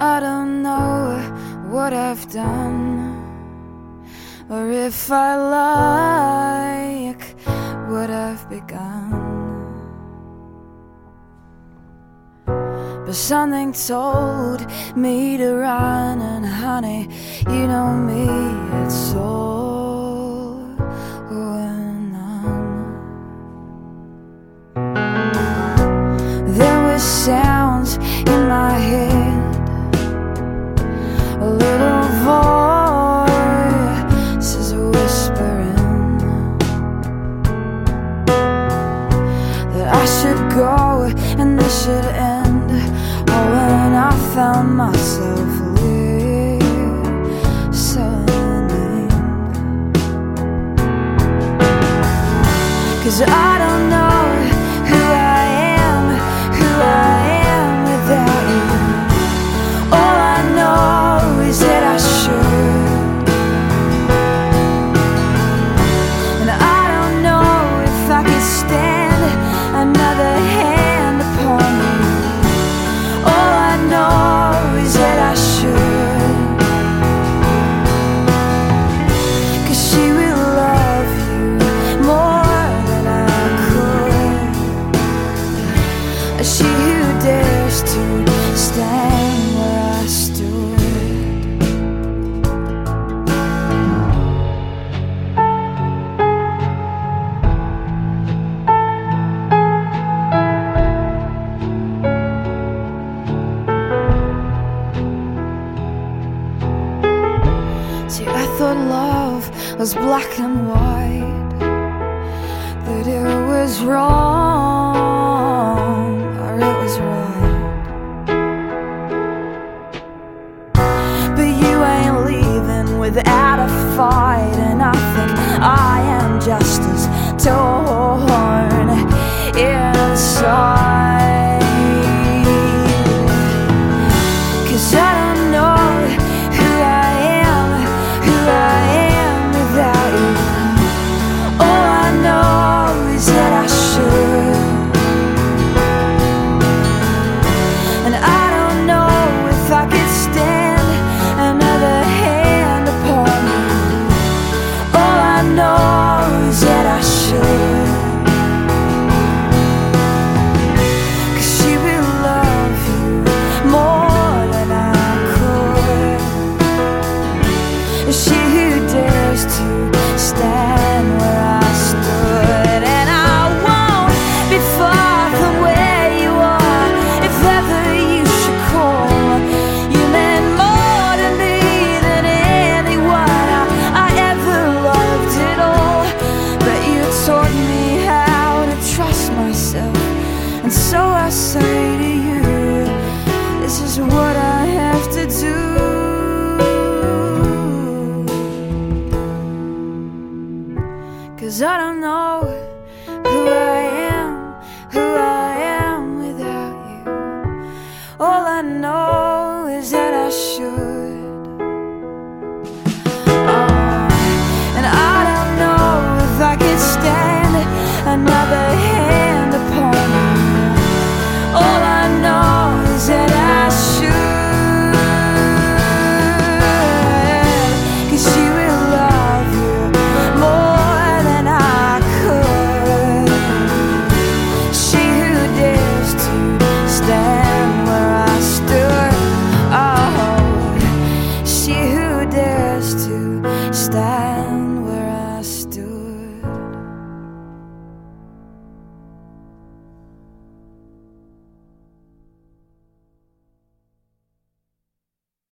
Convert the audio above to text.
I don't know what I've done or if I like what I've begun. But something told me to run, and honey, you know me, it's all I should go and this should end. Oh, and I found myself who dares to stand where I. See, I thought love was black and white, that it was wrong without a fight, and I think I am just as torn and so I say to you, this is what I have to do. Cause I don't know I know is that I should.